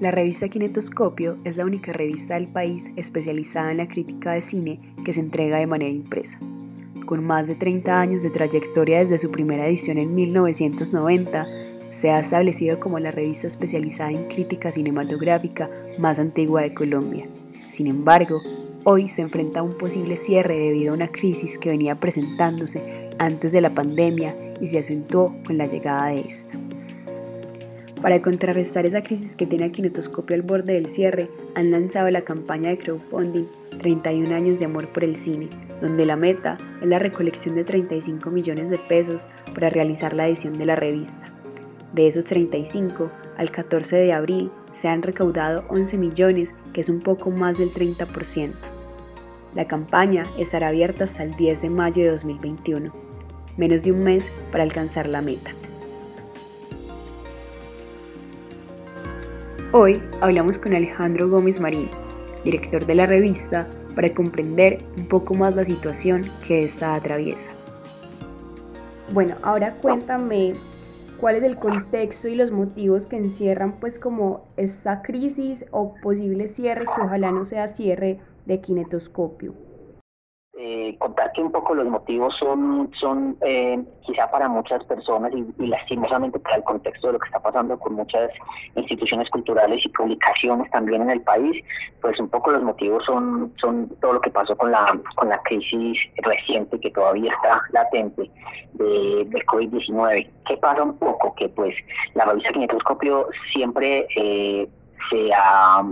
La revista Kinetoscopio es la única revista del país especializada en la crítica de cine que se entrega de manera impresa. Con más de 30 años de trayectoria desde su primera edición en 1990, se ha establecido como la revista especializada en crítica cinematográfica más antigua de Colombia. Sin embargo, hoy se enfrenta a un posible cierre debido a una crisis que venía presentándose antes de la pandemia y se acentuó con la llegada de esta. Para contrarrestar esa crisis que tiene a Kinetoscopio al borde del cierre, han lanzado la campaña de crowdfunding 31 años de amor por el cine, donde la meta es la recolección de 35 millones de pesos para realizar la edición de la revista. De esos 35, al 14 de abril se han recaudado 11 millones, que es un poco más del 30%. La campaña estará abierta hasta el 10 de mayo de 2021, menos de un mes para alcanzar la meta. Hoy hablamos con Alejandro Gómez Marín, director de la revista, para comprender un poco más la situación que esta atraviesa. Bueno, ahora cuéntame cuál es el contexto y los motivos que encierran pues como esta crisis o posible cierre que ojalá no sea cierre de kinetoscopio eh, contarte un poco los motivos son, son eh, quizá para muchas personas y, lastimosamente para el contexto de lo que está pasando con muchas instituciones culturales y publicaciones también en el país, pues un poco los motivos son, son todo lo que pasó con la, con la crisis reciente que todavía está latente de, del COVID-19. ¿Qué pasa un poco? Que pues la revista Kinetoscopio siempre eh, se ha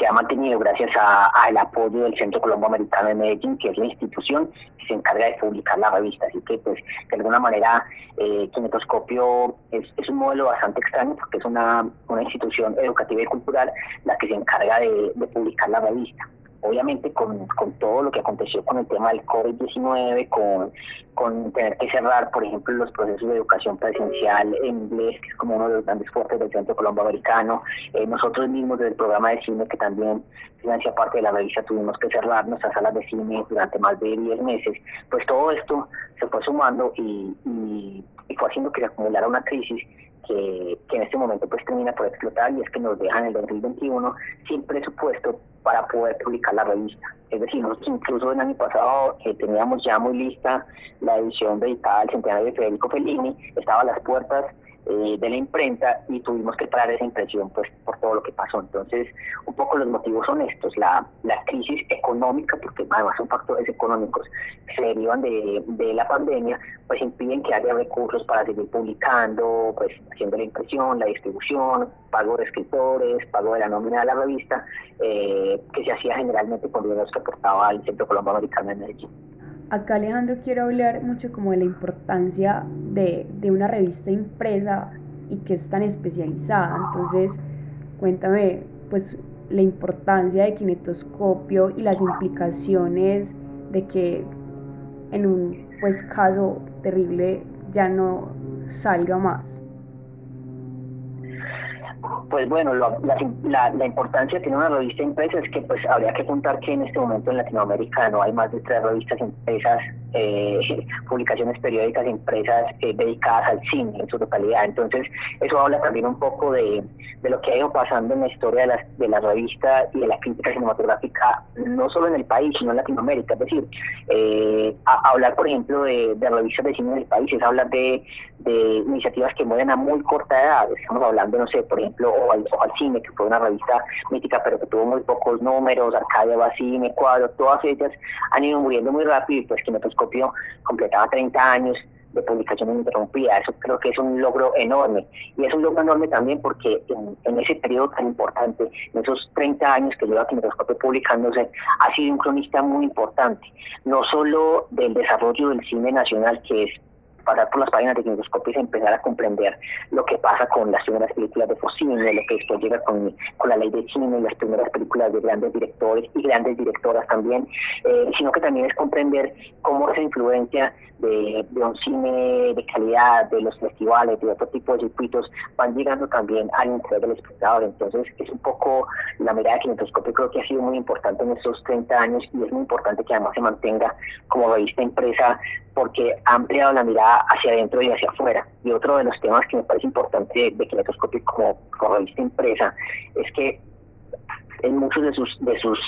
se ha mantenido gracias al apoyo del Centro Colombo Americano de Medellín, que es la institución que se encarga de publicar la revista. Así que, pues, de alguna manera, eh, Kinetoscopio es, es, un modelo bastante extraño porque es una, una institución educativa y cultural la que se encarga de publicar la revista obviamente con, con, todo lo que aconteció con el tema del COVID-19, con, con tener que cerrar, por ejemplo, los procesos de educación presencial en inglés, que es como uno de los grandes fuertes del Centro Colombo Americano, eh, nosotros mismos del programa de cine, que también financia parte de la revista, tuvimos que cerrar nuestras salas de cine durante más de 10 meses, pues todo esto se fue sumando y, y, y fue haciendo que se acumulara una crisis que, que, en este momento pues termina por explotar y es que nos dejan en el 2021 sin presupuesto para poder publicar la revista. Es decir, nosotros incluso el año pasado eh, teníamos ya muy lista la edición dedicada al centenario de Federico Fellini, estaba a las puertas eh, de la imprenta y tuvimos que parar esa impresión pues por todo lo que pasó. Entonces, un poco los motivos son estos, la, la crisis económica, porque además son factores económicos que se derivan de, de la pandemia, pues impiden que haya recursos para seguir publicando, pues haciendo la impresión, la distribución, pago de escritores, pago de la nómina de la revista, eh, que se hacía generalmente con dinero que aportaba el Centro Colombo Americano de Medellín. Acá Alejandro quiero hablar mucho como de la importancia de, de una revista impresa y que es tan especializada. Entonces, cuéntame pues la importancia de kinetoscopio y las implicaciones de que en un pues caso terrible ya no salga más. Pues bueno, la, la, importancia de tener una revista impresa es que pues habría que contar que en este momento en Latinoamérica no hay más de tres revistas impresas eh, publicaciones periódicas impresas eh, dedicadas al cine en su totalidad. Entonces, eso habla también un poco de, de, lo que ha ido pasando en la historia de la, de la revista y de la crítica cinematográfica, no solo en el país, sino en Latinoamérica. Es decir, eh, hablar, por ejemplo, de, revistas de cine en el país es hablar de, de iniciativas que mueven a muy corta edad. Estamos hablando, no sé, por ejemplo, o al, o al Cine, que fue una revista mítica, pero que tuvo muy pocos números, Arcadia Bacine, Cuadro, todas ellas han ido muriendo muy rápido y pues que nosotros completaba 30 años de publicación ininterrumpida. Eso creo que es un logro enorme. Y es un logro enorme también porque en, ese periodo tan importante, en esos 30 años que lleva Kinetoscopio publicándose, ha sido un cronista muy importante, no solo del desarrollo del cine nacional, que es pasar por las páginas de Kinetoscopio y empezar a comprender lo que pasa con las primeras películas de Focine, lo que después llega con, con la ley de cine y las primeras películas de grandes directores y grandes directoras también, eh, sino que también es comprender cómo esa influencia de, de, un cine de calidad, de los festivales, de otro tipo de circuitos, van llegando también al interés del espectador. Entonces, es un poco la mirada de Kinetoscopio, creo que ha sido muy importante en estos 30 años y es muy importante que además se mantenga como revista impresa porque ha ampliado la mirada hacia adentro y hacia afuera. Y otro de los temas que me parece importante de Kinetoscopio como, como revista impresa es que en muchos de sus, de sus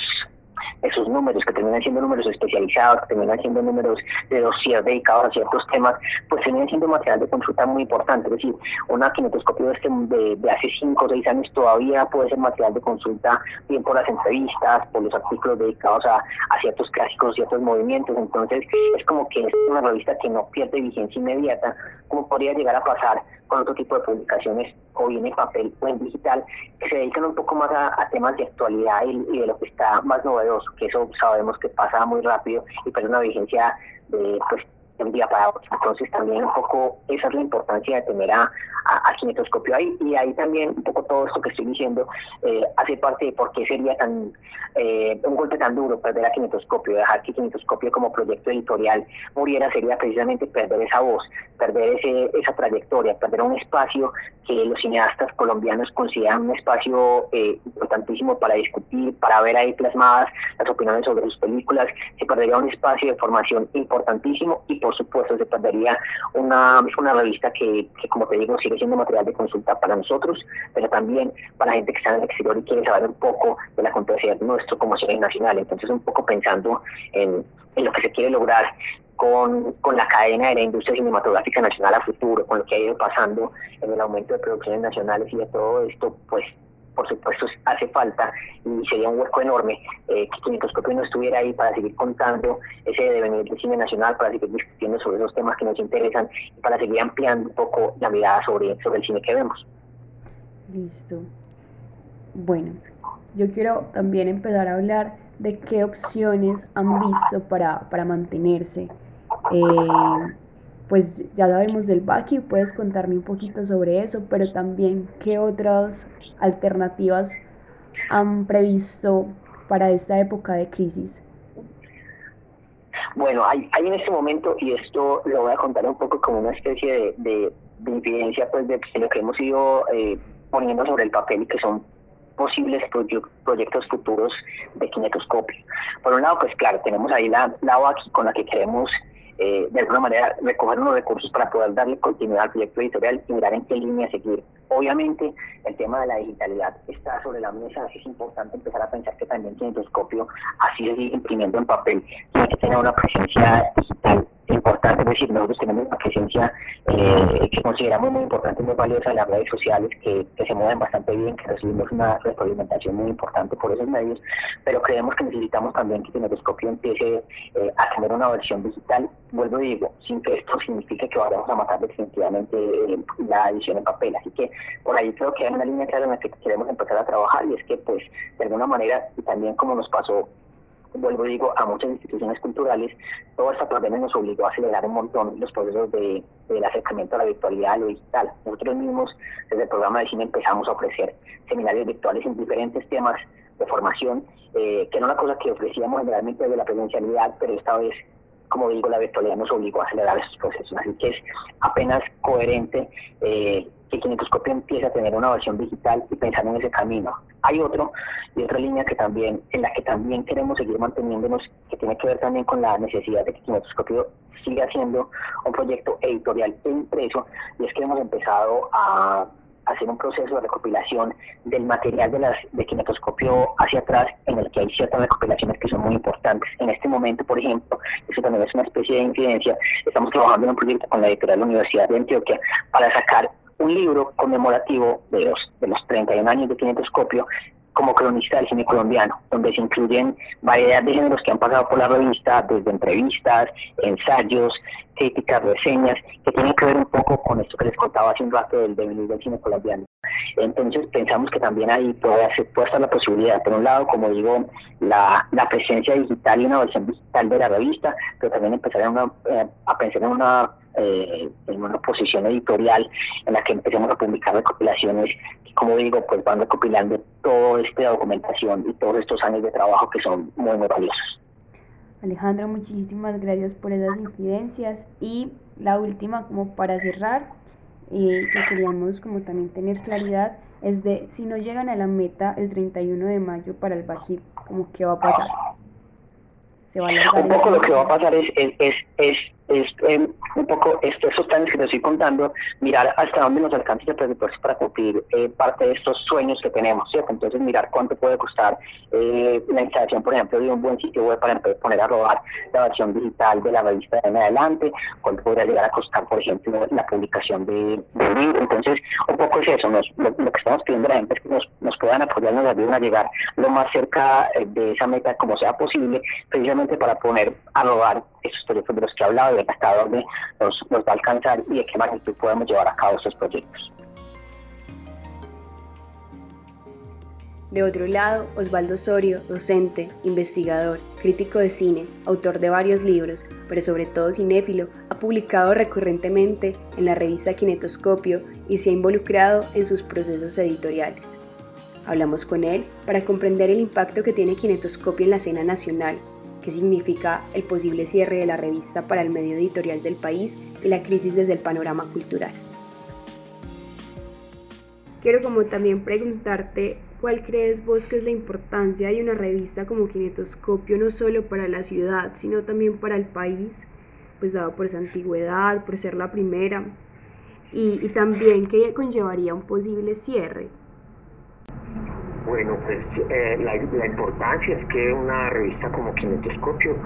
esos números, que terminan siendo números especializados, que terminan siendo números de dossier dedicados a ciertos temas, pues terminan siendo material de consulta muy importante. Es decir, una kinetoscopio de, este, de, hace 5 o 6 años todavía puede ser material de consulta, bien por las entrevistas, por los artículos dedicados a, a ciertos clásicos, ciertos movimientos. Entonces, es como que es una revista que no pierde vigencia inmediata, como podría llegar a pasar con otro tipo de publicaciones o bien en papel o en digital, que se dedican un poco más a, temas de actualidad y, de lo que está más novedoso, que eso sabemos que pasa muy rápido y pierde una vigencia de pues de un día para otro. Entonces también un poco esa es la importancia de tener a, a, kinetoscopio ahí y ahí también un poco todo esto que estoy diciendo eh, hace parte de por qué sería tan eh, un golpe tan duro perder a kinetoscopio, dejar que kinetoscopio como proyecto editorial muriera sería precisamente perder esa voz, perder ese, esa trayectoria, perder un espacio que los cineastas colombianos consideran un espacio eh, importantísimo para discutir, para ver ahí plasmadas las opiniones sobre sus películas, se perdería un espacio de formación importantísimo y por supuesto se perdería una, una revista que, como te digo, sigue siendo material de consulta para nosotros, pero también para gente que está en el exterior y quiere saber un poco del acontecer nuestro como nacional. Entonces, un poco pensando en, en lo que se quiere lograr con, con, la cadena de la industria cinematográfica nacional a futuro, con lo que ha ido pasando en el aumento de producciones nacionales y de todo esto, pues por supuesto hace falta y sería un hueco enorme eh, que no estuviera ahí para seguir contando ese devenir del cine nacional, para seguir discutiendo sobre esos temas que nos interesan y para seguir ampliando un poco la mirada sobre, sobre el cine que vemos. Listo. Bueno, yo quiero también empezar a hablar de qué opciones han visto para, para mantenerse. Eh, pues ya sabemos del Baki, puedes contarme un poquito sobre eso, pero también qué otras alternativas han previsto para esta época de crisis. Bueno, hay, hay en este momento, y esto lo voy a contar un poco como una especie de, de, evidencia pues, de lo que hemos ido eh, poniendo sobre el papel y que son posibles proyectos futuros de kinetoscopio. Por un lado, pues claro, tenemos ahí la, la con la que queremos eh, de alguna manera recoger unos recursos para poder darle continuidad al proyecto editorial y mirar en qué línea seguir. Obviamente, el tema de la digitalidad está sobre la mesa, es importante empezar a pensar que también Kinetoscopio, así se sigue imprimiendo en papel, tiene que tener una presencia digital importante, es decir, nosotros tenemos una presencia eh, que consideramos muy importante, muy valiosa en las redes sociales, que, que, se mueven bastante bien, que recibimos una retroalimentación muy importante por esos medios, pero creemos que necesitamos también que Kinetoscopio empiece eh, a tener una versión digital, vuelvo y digo, sin que esto signifique que vayamos a matar definitivamente eh, la edición en papel, así que por ahí creo que hay una línea clara en la que queremos empezar a trabajar y es que pues de alguna manera, y también como nos pasó vuelvo digo, a muchas instituciones culturales, toda esta pandemia nos obligó a acelerar un montón los procesos de, del acercamiento a la virtualidad, a lo digital. Nosotros mismos, desde el programa de cine, empezamos a ofrecer seminarios virtuales en diferentes temas de formación, eh, que era una cosa que ofrecíamos generalmente desde la presencialidad, pero esta vez como digo, la virtualidad nos obligó a acelerar esos procesos. Así que es apenas coherente eh, que Kinetoscopio empiece a tener una versión digital y pensar en ese camino. Hay otro y otra línea que también, en la que también queremos seguir manteniéndonos, que tiene que ver también con la necesidad de que Kinetoscopio siga siendo un proyecto editorial e impreso, y es que hemos empezado a hacer un proceso de recopilación del material de las de kinetoscopio hacia atrás, en el que hay ciertas recopilaciones que son muy importantes. En este momento, por ejemplo, eso también es una especie de incidencia, estamos trabajando en un proyecto con la editorial de la Universidad de Antioquia para sacar un libro conmemorativo de los, de los 31 años de kinetoscopio como cronista del cine colombiano, donde se incluyen variedad de géneros que han pasado por la revista, desde entrevistas, ensayos, críticas, reseñas, que tienen que ver un poco con esto que les contaba hace un rato del devenir del cine colombiano. Entonces pensamos que también ahí puede, hacer, puede estar la posibilidad, por un lado, como digo, la, la presencia digital y una versión digital de la revista, pero también empezar a, eh, a pensar en una eh, en una posición editorial en la que empecemos a publicar recopilaciones que, como digo, pues van recopilando toda esta documentación y todos estos años de trabajo que son muy, muy valiosos. Alejandro, muchísimas gracias por esas incidencias. Y la última, como para cerrar, eh, que queríamos como también tener claridad, es de si no llegan a la meta el 31 de mayo para el Baki, como qué va a pasar. Se va a Un poco lo que va a pasar es, es, es, es es eh, un poco esto, esos planes que te estoy contando, mirar hasta dónde nos alcanza ese presupuesto para cumplir eh, parte de estos sueños que tenemos, ¿cierto? Entonces mirar cuánto puede costar eh, la instalación, por ejemplo, de un buen sitio web para poner a robar la versión digital de la revista de en adelante, cuánto podría llegar a costar, por ejemplo, la publicación de, de libro. Entonces, un poco es eso, nos, lo, que estamos pidiendo a la gente es que nos, nos puedan apoyar, nos ayuden a llegar lo más cerca de esa meta como sea posible, precisamente para poner a robar esos proyectos de los que he hablado, de hasta dónde nos, va a alcanzar y de qué magnitud podemos llevar a cabo estos proyectos. De otro lado, Osvaldo Osorio, docente, investigador, crítico de cine, autor de varios libros, pero sobre todo cinéfilo, ha publicado recurrentemente en la revista Kinetoscopio y se ha involucrado en sus procesos editoriales. Hablamos con él para comprender el impacto que tiene Kinetoscopio en la escena nacional qué significa el posible cierre de la revista para el medio editorial del país y la crisis desde el panorama cultural. Quiero como también preguntarte cuál crees vos que es la importancia de una revista como Kinetoscopio no solo para la ciudad, sino también para el país, pues dado por esa antigüedad, por ser la primera, y, y también qué conllevaría un posible cierre. Bueno, pues eh, la, importancia es que una revista como Kinetoscopio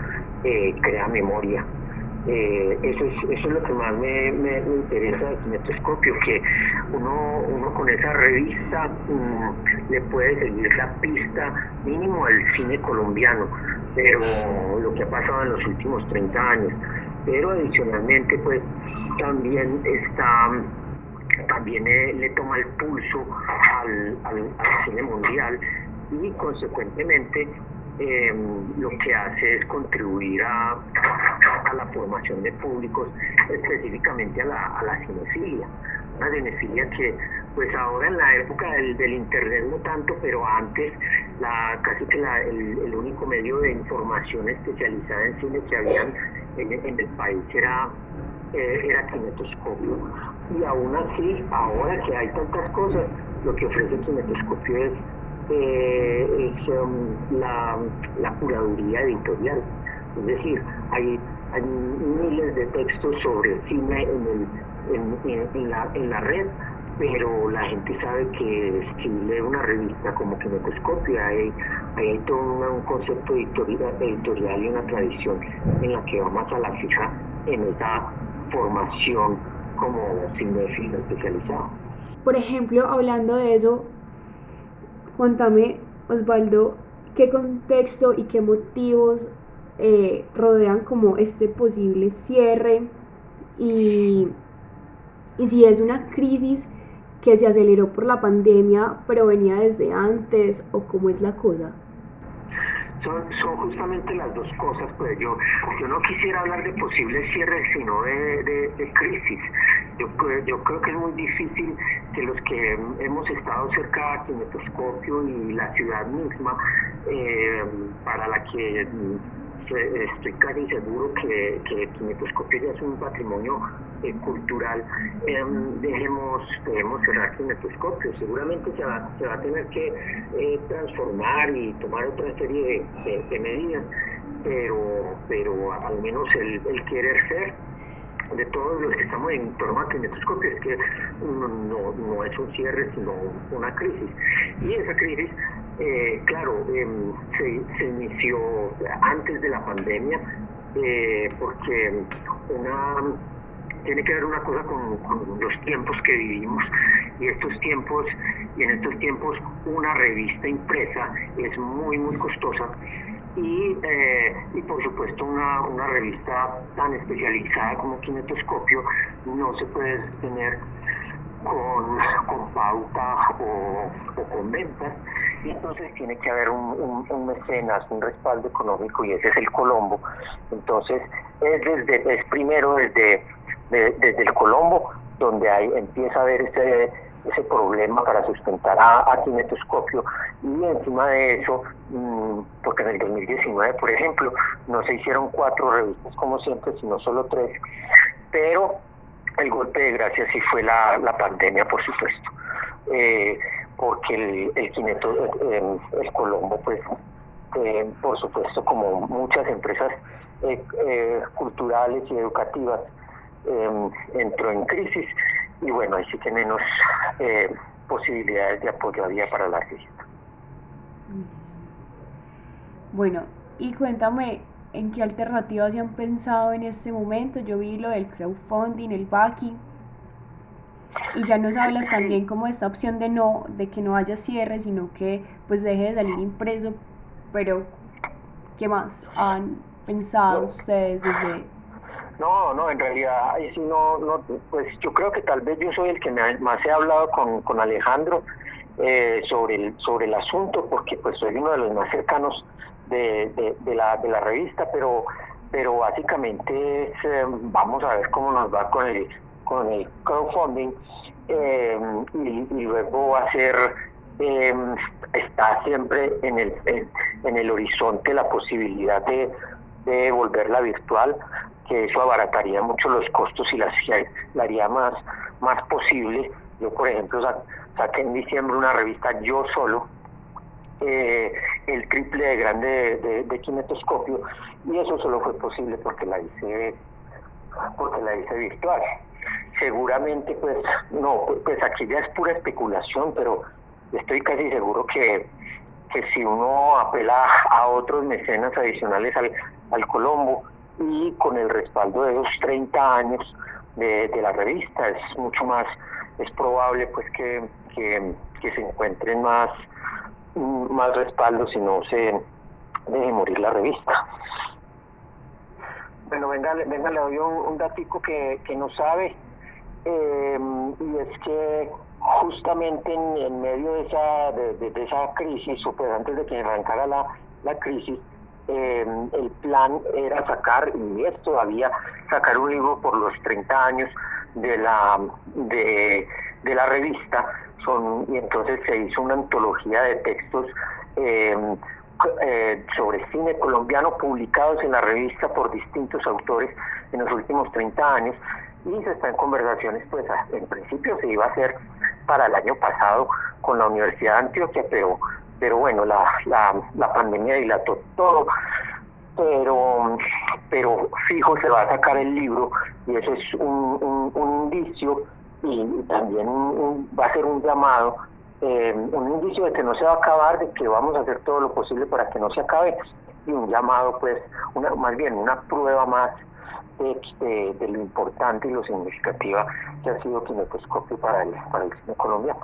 eh, crea memoria. Eh, eso, es, eso es lo que más me, interesa de Kinetoscopio, que uno, uno con esa revista mm, le puede seguir la pista mínimo al cine colombiano, pero lo que ha pasado en los últimos 30 años. Pero adicionalmente, pues también está también le toma el pulso al, cine mundial y consecuentemente em, lo que hace es contribuir a, la formación de públicos, específicamente a la, cinefilia. Una cinefilia que pues ahora en la época del, internet no tanto, pero antes la, casi que la, el, único medio de información especializada en cine que habían en el país era eh, era kinetoscopio. Y aún así, ahora que hay tantas cosas, lo que ofrece kinetoscopio es, eh, es um, la, la, curaduría editorial. Es decir, hay, hay miles de textos sobre cine en, el, en, la, en la red, pero la gente sabe que si lee una revista como Kinetoscopio hay, hay todo un, concepto editorial, editorial y una tradición en la que vamos a la fija en esa formación como cinéfilo especializado. Por ejemplo, hablando de eso, cuéntame, Osvaldo, qué contexto y qué motivos eh, rodean como este posible cierre y, y si es una crisis que se aceleró por la pandemia, pero venía desde antes o cómo es la cosa son, justamente las dos cosas, pues yo, yo no quisiera hablar de posibles cierres, sino de, crisis. Yo, yo creo que es muy difícil que los que hemos estado cerca de Kinetoscopio y la ciudad misma, eh, para la que estoy casi seguro que, que Kinetoscopio ya es un patrimonio eh, cultural, em, dejemos, debemos cerrar Kinetoscopio. Seguramente se va, se va a tener que eh, transformar y tomar otra serie de, medidas, pero, pero al menos el, el querer ser de todos los que estamos en torno a kinetoscopio es que no, no, es un cierre, sino una crisis. Y esa crisis, eh, claro, se, se, inició antes de la pandemia, eh, porque una tiene que ver una cosa con, los tiempos que vivimos. Y estos tiempos y en estos tiempos una revista impresa es muy muy costosa. Y, eh, y por supuesto una, una, revista tan especializada como Kinetoscopio no se puede tener con, con pauta o, con ventas. Y entonces tiene que haber un, un, mecenas, un respaldo económico y ese es el Colombo. Entonces es, desde, es primero desde, desde el Colombo donde hay, empieza a haber ese ese problema para sustentar a, a Kinetoscopio y encima de eso, mm, porque en el 2019, por ejemplo, no se hicieron cuatro revistas como siempre, sino solo tres, pero el golpe de gracia sí fue la, la pandemia, por supuesto, eh, porque el, el, Kineto, el, Colombo, pues eh, por supuesto, como muchas empresas eh, culturales y educativas, em, entró en crisis y bueno, ahí sí que menos posibilidades de apoyo había para la revista. Bueno, y cuéntame, ¿en qué alternativas se han pensado en este momento? Yo vi lo del crowdfunding, el backing, y ya nos hablas también como de esta opción de no, de que no haya cierre, sino que pues deje de salir impreso, pero ¿qué más han pensado ustedes desde no, no, en realidad, no, no, pues yo creo que tal vez yo soy el que más he hablado con, con Alejandro eh, sobre, el, sobre el asunto, porque pues soy uno de los más cercanos de, de, la, de la revista, pero, pero básicamente eh, vamos a ver cómo nos va con el, con el crowdfunding eh, y, luego va a ser está siempre en el, en, el horizonte la posibilidad de, de volverla virtual que eso abarataría mucho los costos y la, haría más, más posible. Yo, por ejemplo, saqué en diciembre una revista yo solo, eh, el triple de grande de, de, kinetoscopio, y eso solo fue posible porque la hice, porque la hice virtual. Seguramente, pues, no, pues aquí ya es pura especulación, pero estoy casi seguro que, que si uno apela a otros mecenas adicionales al, al Colombo, y con el respaldo de los 30 años de, la revista es mucho más, es probable pues que, que, se encuentren más, más respaldos y no se deje morir la revista. Bueno, venga, venga le doy un, un datico que, que no sabe, eh, y es que justamente en, medio de esa, de, esa crisis, o pues antes de que arrancara la, la crisis, eh, el plan era sacar, y es todavía, sacar un libro por los 30 años de la, de, la revista, son, y entonces se hizo una antología de textos em, eh, sobre cine colombiano publicados en la revista por distintos autores en los últimos 30 años, y se está en conversaciones, pues en principio se iba a hacer para el año pasado con la Universidad de Antioquia, pero pero bueno, la, la, la pandemia dilató todo, pero, pero fijo se va a sacar el libro y eso es un, un, indicio y también va a ser un llamado, eh, un indicio de que no se va a acabar, de que vamos a hacer todo lo posible para que no se acabe y un llamado, pues, una, más bien una prueba más de, de, lo importante y lo significativa que ha sido Kinetoscopio para el, para el cine colombiano.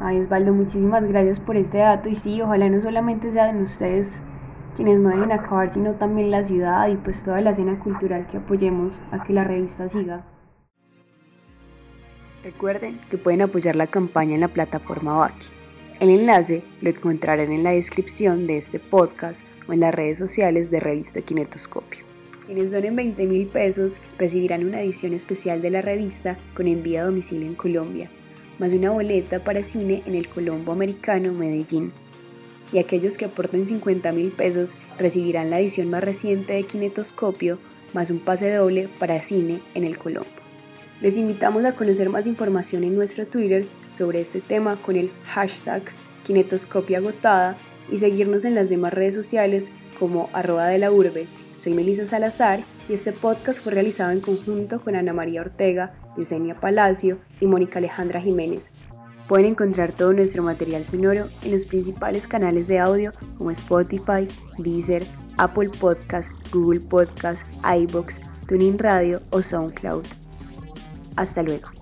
Ay, Osvaldo, muchísimas gracias por este dato y sí, ojalá no solamente sean ustedes quienes no deben acabar, sino también la ciudad y pues toda la escena cultural que apoyemos a que la revista siga. Recuerden que pueden apoyar la campaña en la plataforma Baki. El enlace lo encontrarán en la descripción de este podcast o en las redes sociales de Revista Kinetoscopio. Quienes donen 20 mil pesos recibirán una edición especial de la revista con envío a domicilio en Colombia más una boleta para cine en el Colombo Americano Medellín. Y aquellos que aporten 50 mil pesos recibirán la edición más reciente de Kinetoscopio, más un pase doble para cine en el Colombo. Les invitamos a conocer más información en nuestro Twitter sobre este tema con el hashtag Kinetoscopia agotada y seguirnos en las demás redes sociales como arroba de la urbe. Soy Melissa Salazar y este podcast fue realizado en conjunto con Ana María Ortega Yesenia Palacio y Mónica Alejandra Jiménez. Pueden encontrar todo nuestro material sonoro en los principales canales de audio como Spotify, Deezer, Apple Podcast, Google Podcast, iBox, TuneIn Radio o SoundCloud. Hasta luego.